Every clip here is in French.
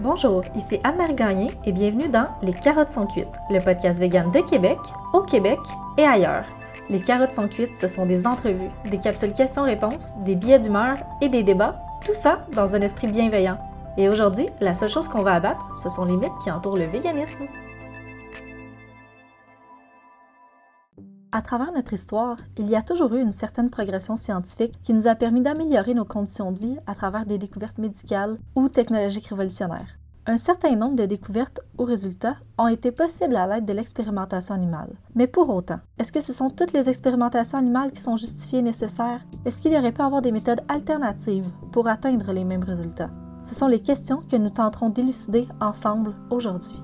Bonjour, ici Anne-Marie Gagné et bienvenue dans Les carottes sont cuites, le podcast vegan de Québec, au Québec et ailleurs. Les carottes sont cuites, ce sont des entrevues, des capsules questions-réponses, des billets d'humeur et des débats, tout ça dans un esprit bienveillant. Et aujourd'hui, la seule chose qu'on va abattre, ce sont les mythes qui entourent le véganisme. À travers notre histoire, il y a toujours eu une certaine progression scientifique qui nous a permis d'améliorer nos conditions de vie à travers des découvertes médicales ou technologiques révolutionnaires. Un certain nombre de découvertes ou résultats ont été possibles à l'aide de l'expérimentation animale. Mais pour autant, est-ce que ce sont toutes les expérimentations animales qui sont justifiées et nécessaires? Est-ce qu'il y aurait pu avoir des méthodes alternatives pour atteindre les mêmes résultats? Ce sont les questions que nous tenterons d'élucider ensemble aujourd'hui.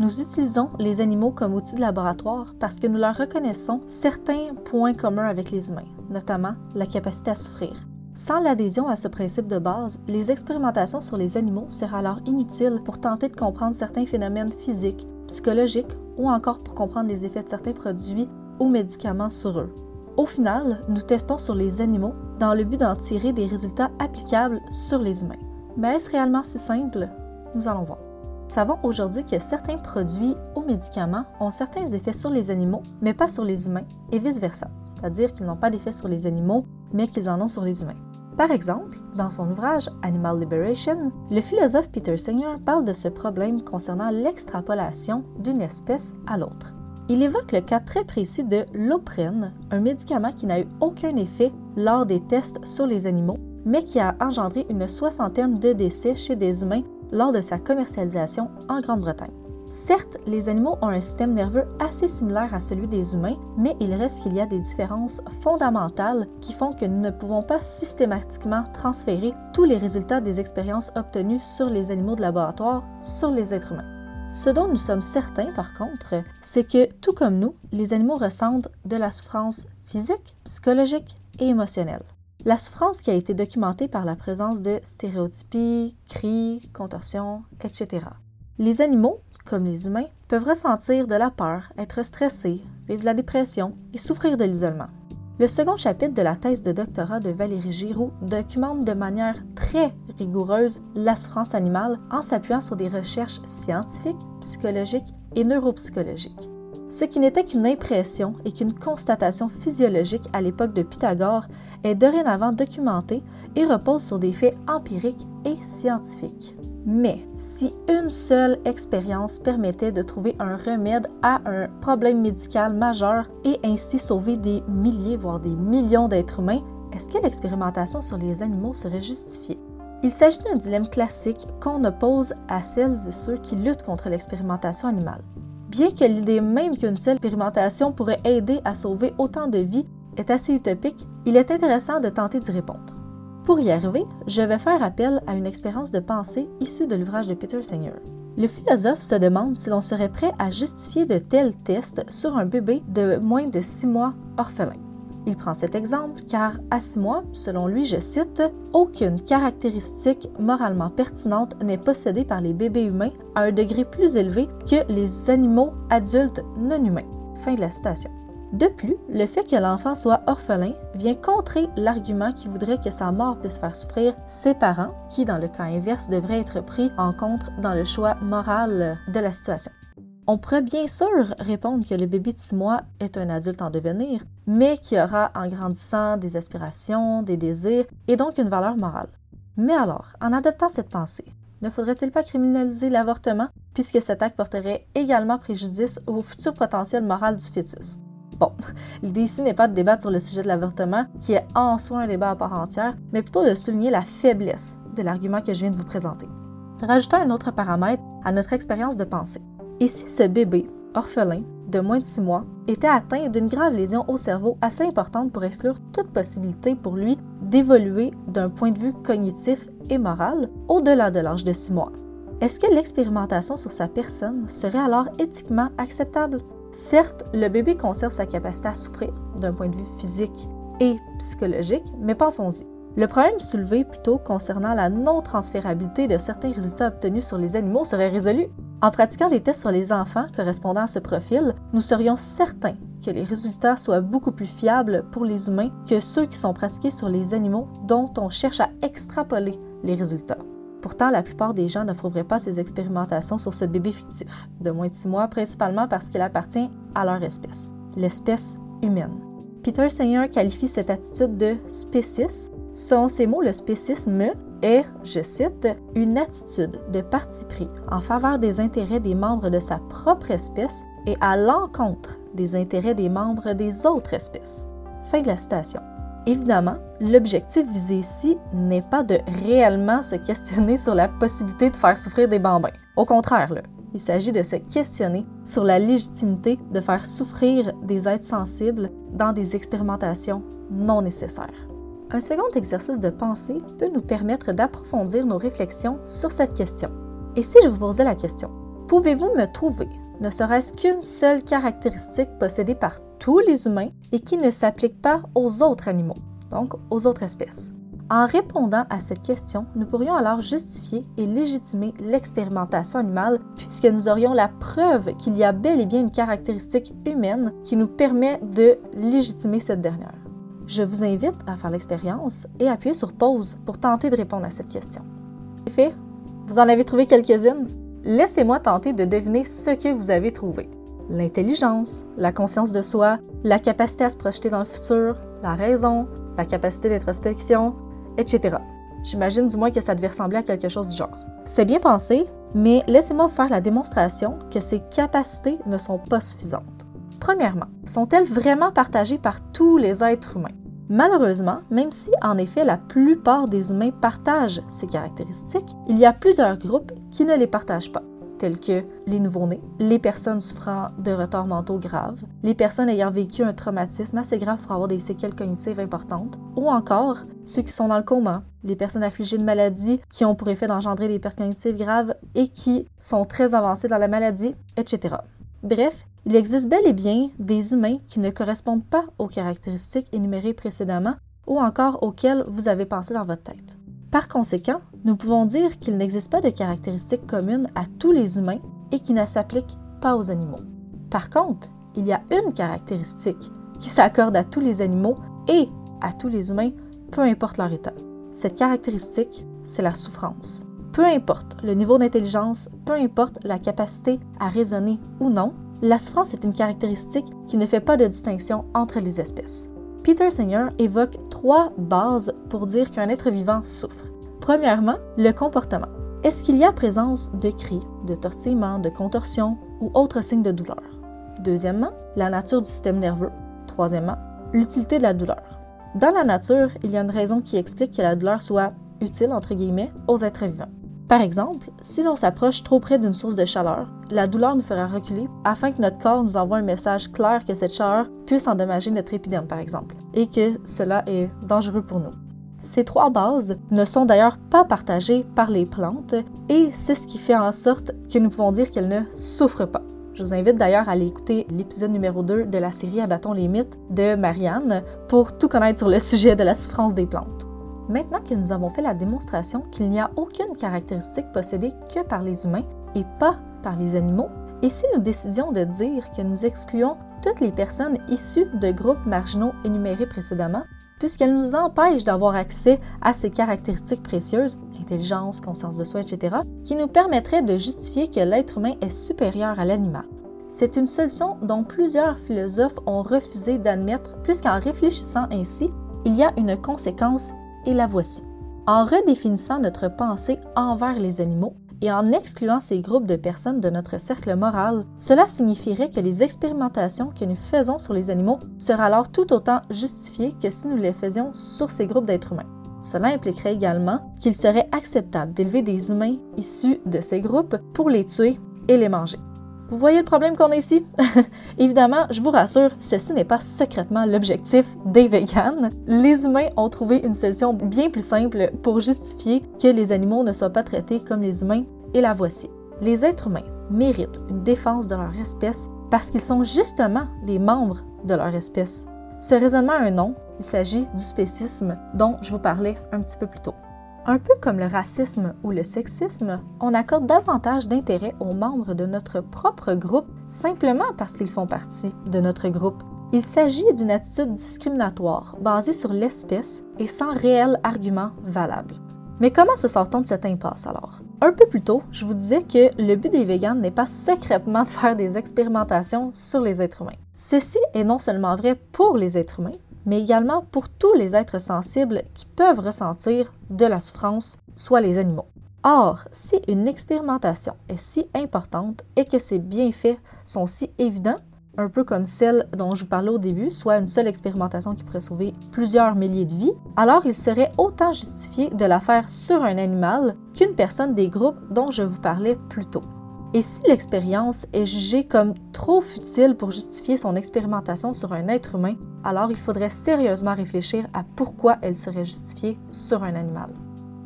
Nous utilisons les animaux comme outils de laboratoire parce que nous leur reconnaissons certains points communs avec les humains, notamment la capacité à souffrir. Sans l'adhésion à ce principe de base, les expérimentations sur les animaux seraient alors inutiles pour tenter de comprendre certains phénomènes physiques, psychologiques ou encore pour comprendre les effets de certains produits ou médicaments sur eux. Au final, nous testons sur les animaux dans le but d'en tirer des résultats applicables sur les humains. Mais est-ce réellement si simple? Nous allons voir. Nous savons aujourd'hui que certains produits ou médicaments ont certains effets sur les animaux, mais pas sur les humains, et vice-versa, c'est-à-dire qu'ils n'ont pas d'effet sur les animaux, mais qu'ils en ont sur les humains. Par exemple, dans son ouvrage Animal Liberation, le philosophe Peter Singer parle de ce problème concernant l'extrapolation d'une espèce à l'autre. Il évoque le cas très précis de l'oprène, un médicament qui n'a eu aucun effet lors des tests sur les animaux, mais qui a engendré une soixantaine de décès chez des humains lors de sa commercialisation en Grande-Bretagne. Certes, les animaux ont un système nerveux assez similaire à celui des humains, mais il reste qu'il y a des différences fondamentales qui font que nous ne pouvons pas systématiquement transférer tous les résultats des expériences obtenues sur les animaux de laboratoire sur les êtres humains. Ce dont nous sommes certains, par contre, c'est que, tout comme nous, les animaux ressentent de la souffrance physique, psychologique et émotionnelle. La souffrance qui a été documentée par la présence de stéréotypies, cris, contorsions, etc. Les animaux, comme les humains, peuvent ressentir de la peur, être stressés, vivre de la dépression et souffrir de l'isolement. Le second chapitre de la thèse de doctorat de Valérie Giroux documente de manière très rigoureuse la souffrance animale en s'appuyant sur des recherches scientifiques, psychologiques et neuropsychologiques. Ce qui n'était qu'une impression et qu'une constatation physiologique à l'époque de Pythagore est dorénavant documenté et repose sur des faits empiriques et scientifiques. Mais si une seule expérience permettait de trouver un remède à un problème médical majeur et ainsi sauver des milliers, voire des millions d'êtres humains, est-ce que l'expérimentation sur les animaux serait justifiée? Il s'agit d'un dilemme classique qu'on oppose à celles et ceux qui luttent contre l'expérimentation animale. Bien que l'idée même qu'une seule expérimentation pourrait aider à sauver autant de vies est assez utopique, il est intéressant de tenter d'y répondre. Pour y arriver, je vais faire appel à une expérience de pensée issue de l'ouvrage de Peter Singer. Le philosophe se demande si l'on serait prêt à justifier de tels tests sur un bébé de moins de 6 mois orphelin. Il prend cet exemple car, à six mois, selon lui, je cite, aucune caractéristique moralement pertinente n'est possédée par les bébés humains à un degré plus élevé que les animaux adultes non humains. Fin de la citation. De plus, le fait que l'enfant soit orphelin vient contrer l'argument qui voudrait que sa mort puisse faire souffrir ses parents, qui, dans le cas inverse, devraient être pris en compte dans le choix moral de la situation. On pourrait bien sûr répondre que le bébé de 6 mois est un adulte en devenir, mais qui aura en grandissant des aspirations, des désirs et donc une valeur morale. Mais alors, en adoptant cette pensée, ne faudrait-il pas criminaliser l'avortement puisque cet acte porterait également préjudice au futur potentiel moral du fœtus? Bon, l'idée ici n'est pas de débattre sur le sujet de l'avortement, qui est en soi un débat à part entière, mais plutôt de souligner la faiblesse de l'argument que je viens de vous présenter. Rajoutons un autre paramètre à notre expérience de pensée. Et si ce bébé, orphelin, de moins de 6 mois, était atteint d'une grave lésion au cerveau assez importante pour exclure toute possibilité pour lui d'évoluer d'un point de vue cognitif et moral au-delà de l'âge de 6 mois. Est-ce que l'expérimentation sur sa personne serait alors éthiquement acceptable? Certes, le bébé conserve sa capacité à souffrir d'un point de vue physique et psychologique, mais pensons-y. Le problème soulevé plutôt concernant la non-transférabilité de certains résultats obtenus sur les animaux serait résolu. En pratiquant des tests sur les enfants correspondant à ce profil, nous serions certains que les résultats soient beaucoup plus fiables pour les humains que ceux qui sont pratiqués sur les animaux dont on cherche à extrapoler les résultats. Pourtant, la plupart des gens n'approuveraient pas ces expérimentations sur ce bébé fictif, de moins de six mois, principalement parce qu'il appartient à leur espèce, l'espèce humaine. Peter Singer qualifie cette attitude de spécisme. Selon ces mots, le spécisme est, je cite, une attitude de parti pris en faveur des intérêts des membres de sa propre espèce et à l'encontre des intérêts des membres des autres espèces. Fin de la citation. Évidemment, l'objectif visé ici n'est pas de réellement se questionner sur la possibilité de faire souffrir des bambins. Au contraire, il s'agit de se questionner sur la légitimité de faire souffrir des êtres sensibles dans des expérimentations non nécessaires. Un second exercice de pensée peut nous permettre d'approfondir nos réflexions sur cette question. Et si je vous posais la question, pouvez-vous me trouver ne serait-ce qu'une seule caractéristique possédée par tous les humains et qui ne s'applique pas aux autres animaux, donc aux autres espèces? En répondant à cette question, nous pourrions alors justifier et légitimer l'expérimentation animale puisque nous aurions la preuve qu'il y a bel et bien une caractéristique humaine qui nous permet de légitimer cette dernière. Je vous invite à faire l'expérience et appuyer sur pause pour tenter de répondre à cette question. C'est fait? Vous en avez trouvé quelques-unes? Laissez-moi tenter de deviner ce que vous avez trouvé. L'intelligence, la conscience de soi, la capacité à se projeter dans le futur, la raison, la capacité d'introspection, etc. J'imagine du moins que ça devait ressembler à quelque chose du genre. C'est bien pensé, mais laissez-moi faire la démonstration que ces capacités ne sont pas suffisantes. Premièrement, sont-elles vraiment partagées par tous les êtres humains? Malheureusement, même si en effet la plupart des humains partagent ces caractéristiques, il y a plusieurs groupes qui ne les partagent pas, tels que les nouveau-nés, les personnes souffrant de retards mentaux graves, les personnes ayant vécu un traumatisme assez grave pour avoir des séquelles cognitives importantes, ou encore ceux qui sont dans le coma, les personnes affligées de maladies qui ont pour effet d'engendrer des pertes cognitives graves et qui sont très avancées dans la maladie, etc. Bref, il existe bel et bien des humains qui ne correspondent pas aux caractéristiques énumérées précédemment ou encore auxquelles vous avez pensé dans votre tête. Par conséquent, nous pouvons dire qu'il n'existe pas de caractéristiques communes à tous les humains et qui ne s'appliquent pas aux animaux. Par contre, il y a une caractéristique qui s'accorde à tous les animaux et à tous les humains, peu importe leur état. Cette caractéristique, c'est la souffrance. Peu importe le niveau d'intelligence, peu importe la capacité à raisonner ou non, la souffrance est une caractéristique qui ne fait pas de distinction entre les espèces. Peter Singer évoque trois bases pour dire qu'un être vivant souffre. Premièrement, le comportement. Est-ce qu'il y a présence de cris, de tortillements, de contorsions ou autres signes de douleur? Deuxièmement, la nature du système nerveux. Troisièmement, l'utilité de la douleur. Dans la nature, il y a une raison qui explique que la douleur soit utile, entre guillemets, aux êtres vivants. Par exemple, si l'on s'approche trop près d'une source de chaleur, la douleur nous fera reculer afin que notre corps nous envoie un message clair que cette chaleur puisse endommager notre épiderme, par exemple, et que cela est dangereux pour nous. Ces trois bases ne sont d'ailleurs pas partagées par les plantes et c'est ce qui fait en sorte que nous pouvons dire qu'elles ne souffrent pas. Je vous invite d'ailleurs à aller écouter l'épisode numéro 2 de la série Abattons les mythes de Marianne pour tout connaître sur le sujet de la souffrance des plantes. Maintenant que nous avons fait la démonstration qu'il n'y a aucune caractéristique possédée que par les humains et pas par les animaux, et si nous décidions de dire que nous excluons toutes les personnes issues de groupes marginaux énumérés précédemment, puisqu'elles nous empêchent d'avoir accès à ces caractéristiques précieuses, intelligence, conscience de soi, etc., qui nous permettraient de justifier que l'être humain est supérieur à l'animal. C'est une solution dont plusieurs philosophes ont refusé d'admettre, puisqu'en réfléchissant ainsi, il y a une conséquence et la voici. En redéfinissant notre pensée envers les animaux et en excluant ces groupes de personnes de notre cercle moral, cela signifierait que les expérimentations que nous faisons sur les animaux seraient alors tout autant justifiées que si nous les faisions sur ces groupes d'êtres humains. Cela impliquerait également qu'il serait acceptable d'élever des humains issus de ces groupes pour les tuer et les manger. Vous voyez le problème qu'on a ici? Évidemment, je vous rassure, ceci n'est pas secrètement l'objectif des véganes. Les humains ont trouvé une solution bien plus simple pour justifier que les animaux ne soient pas traités comme les humains, et la voici. Les êtres humains méritent une défense de leur espèce parce qu'ils sont justement les membres de leur espèce. Ce raisonnement a un nom, il s'agit du spécisme dont je vous parlais un petit peu plus tôt. Un peu comme le racisme ou le sexisme, on accorde davantage d'intérêt aux membres de notre propre groupe simplement parce qu'ils font partie de notre groupe. Il s'agit d'une attitude discriminatoire basée sur l'espèce et sans réel argument valable. Mais comment se sort-on de cette impasse alors? Un peu plus tôt, je vous disais que le but des véganes n'est pas secrètement de faire des expérimentations sur les êtres humains. Ceci est non seulement vrai pour les êtres humains, mais également pour tous les êtres sensibles qui peuvent ressentir de la souffrance, soit les animaux. Or, si une expérimentation est si importante et que ses bienfaits sont si évidents, un peu comme celle dont je vous parlais au début, soit une seule expérimentation qui pourrait sauver plusieurs milliers de vies, alors il serait autant justifié de la faire sur un animal qu'une personne des groupes dont je vous parlais plus tôt. Et si l'expérience est jugée comme trop futile pour justifier son expérimentation sur un être humain, alors il faudrait sérieusement réfléchir à pourquoi elle serait justifiée sur un animal.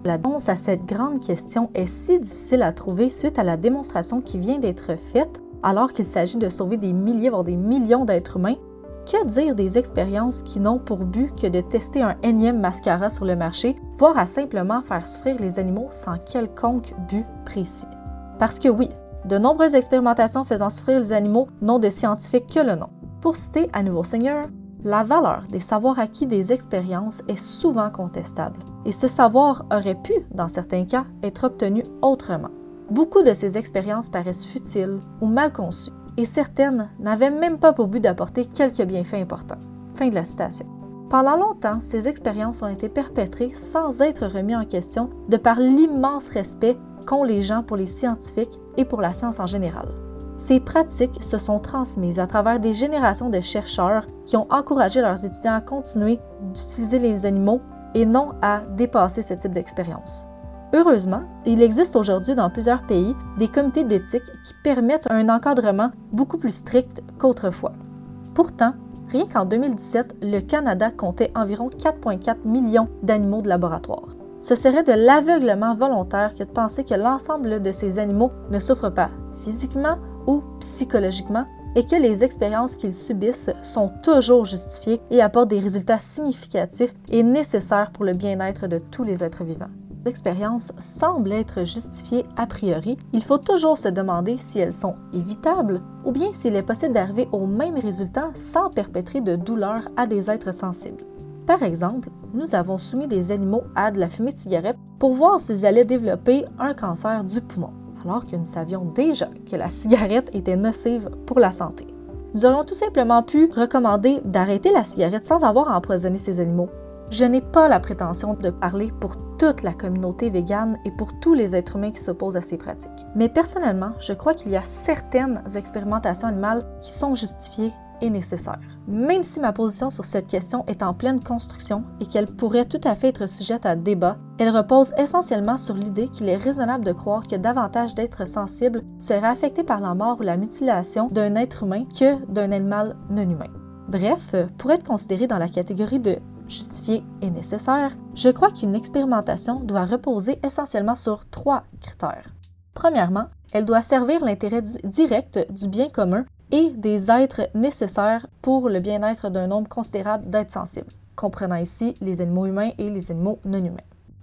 La réponse à cette grande question est si difficile à trouver suite à la démonstration qui vient d'être faite alors qu'il s'agit de sauver des milliers, voire des millions d'êtres humains, que dire des expériences qui n'ont pour but que de tester un énième mascara sur le marché, voire à simplement faire souffrir les animaux sans quelconque but précis? Parce que oui, de nombreuses expérimentations faisant souffrir les animaux n'ont de scientifique que le nom. Pour citer à nouveau Seigneur, la valeur des savoirs acquis des expériences est souvent contestable, et ce savoir aurait pu, dans certains cas, être obtenu autrement. Beaucoup de ces expériences paraissent futiles ou mal conçues, et certaines n'avaient même pas pour but d'apporter quelques bienfaits importants. Fin de la citation. Pendant longtemps, ces expériences ont été perpétrées sans être remis en question de par l'immense respect qu'ont les gens pour les scientifiques et pour la science en général. Ces pratiques se sont transmises à travers des générations de chercheurs qui ont encouragé leurs étudiants à continuer d'utiliser les animaux et non à dépasser ce type d'expérience. Heureusement, il existe aujourd'hui dans plusieurs pays des comités d'éthique qui permettent un encadrement beaucoup plus strict qu'autrefois. Pourtant, rien qu'en 2017, le Canada comptait environ 4,4 millions d'animaux de laboratoire. Ce serait de l'aveuglement volontaire que de penser que l'ensemble de ces animaux ne souffrent pas physiquement ou psychologiquement et que les expériences qu'ils subissent sont toujours justifiées et apportent des résultats significatifs et nécessaires pour le bien-être de tous les êtres vivants expériences semblent être justifiées a priori, il faut toujours se demander si elles sont évitables ou bien s'il est possible d'arriver au même résultat sans perpétrer de douleur à des êtres sensibles. Par exemple, nous avons soumis des animaux à de la fumée de cigarette pour voir s'ils allaient développer un cancer du poumon, alors que nous savions déjà que la cigarette était nocive pour la santé. Nous aurions tout simplement pu recommander d'arrêter la cigarette sans avoir à empoisonner ces animaux, je n'ai pas la prétention de parler pour toute la communauté végane et pour tous les êtres humains qui s'opposent à ces pratiques. Mais personnellement, je crois qu'il y a certaines expérimentations animales qui sont justifiées et nécessaires. Même si ma position sur cette question est en pleine construction et qu'elle pourrait tout à fait être sujette à débat, elle repose essentiellement sur l'idée qu'il est raisonnable de croire que davantage d'êtres sensibles seraient affectés par la mort ou la mutilation d'un être humain que d'un animal non humain. Bref, pour être considéré dans la catégorie de justifiée et nécessaire, je crois qu'une expérimentation doit reposer essentiellement sur trois critères. Premièrement, elle doit servir l'intérêt direct du bien commun et des êtres nécessaires pour le bien-être d'un nombre considérable d'êtres sensibles, comprenant ici les animaux humains et les animaux non humains.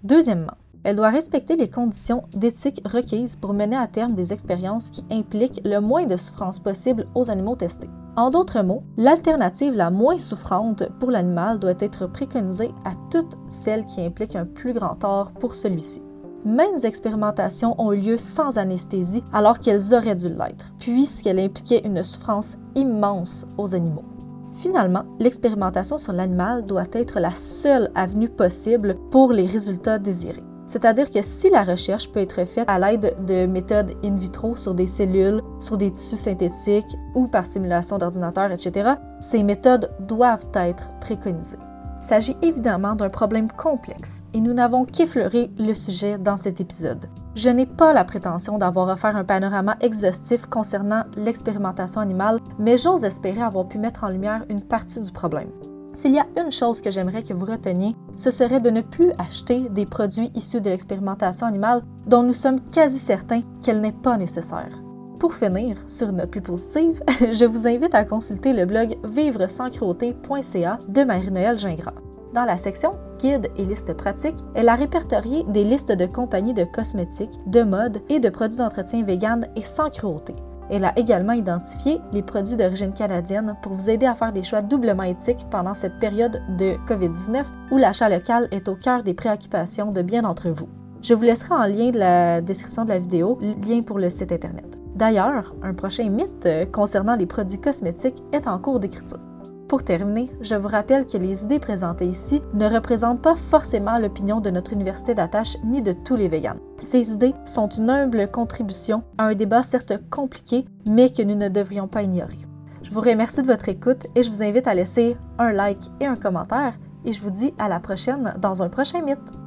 Deuxièmement, elle doit respecter les conditions d'éthique requises pour mener à terme des expériences qui impliquent le moins de souffrance possible aux animaux testés. En d'autres mots, l'alternative la moins souffrante pour l'animal doit être préconisée à toutes celles qui impliquent un plus grand tort pour celui-ci. Maintes expérimentations ont eu lieu sans anesthésie alors qu'elles auraient dû l'être, puisqu'elles impliquaient une souffrance immense aux animaux. Finalement, l'expérimentation sur l'animal doit être la seule avenue possible pour les résultats désirés. C'est-à-dire que si la recherche peut être faite à l'aide de méthodes in vitro sur des cellules, sur des tissus synthétiques ou par simulation d'ordinateur, etc., ces méthodes doivent être préconisées. Il s'agit évidemment d'un problème complexe et nous n'avons qu'effleuré le sujet dans cet épisode. Je n'ai pas la prétention d'avoir offert un panorama exhaustif concernant l'expérimentation animale, mais j'ose espérer avoir pu mettre en lumière une partie du problème. S'il y a une chose que j'aimerais que vous reteniez, ce serait de ne plus acheter des produits issus de l'expérimentation animale dont nous sommes quasi certains qu'elle n'est pas nécessaire. Pour finir, sur une note plus positive, je vous invite à consulter le blog vivre sans de Marie-Noël Gingras. Dans la section Guide et listes pratiques, elle a répertorié des listes de compagnies de cosmétiques, de mode et de produits d'entretien vegan et sans cruauté. Elle a également identifié les produits d'origine canadienne pour vous aider à faire des choix doublement éthiques pendant cette période de COVID-19 où l'achat local est au cœur des préoccupations de bien d'entre vous. Je vous laisserai en lien de la description de la vidéo lien pour le site internet. D'ailleurs, un prochain mythe euh, concernant les produits cosmétiques est en cours d'écriture. Pour terminer, je vous rappelle que les idées présentées ici ne représentent pas forcément l'opinion de notre université d'attache ni de tous les végans. Ces idées sont une humble contribution à un débat certes compliqué, mais que nous ne devrions pas ignorer. Je vous remercie de votre écoute et je vous invite à laisser un like et un commentaire et je vous dis à la prochaine dans un prochain mythe.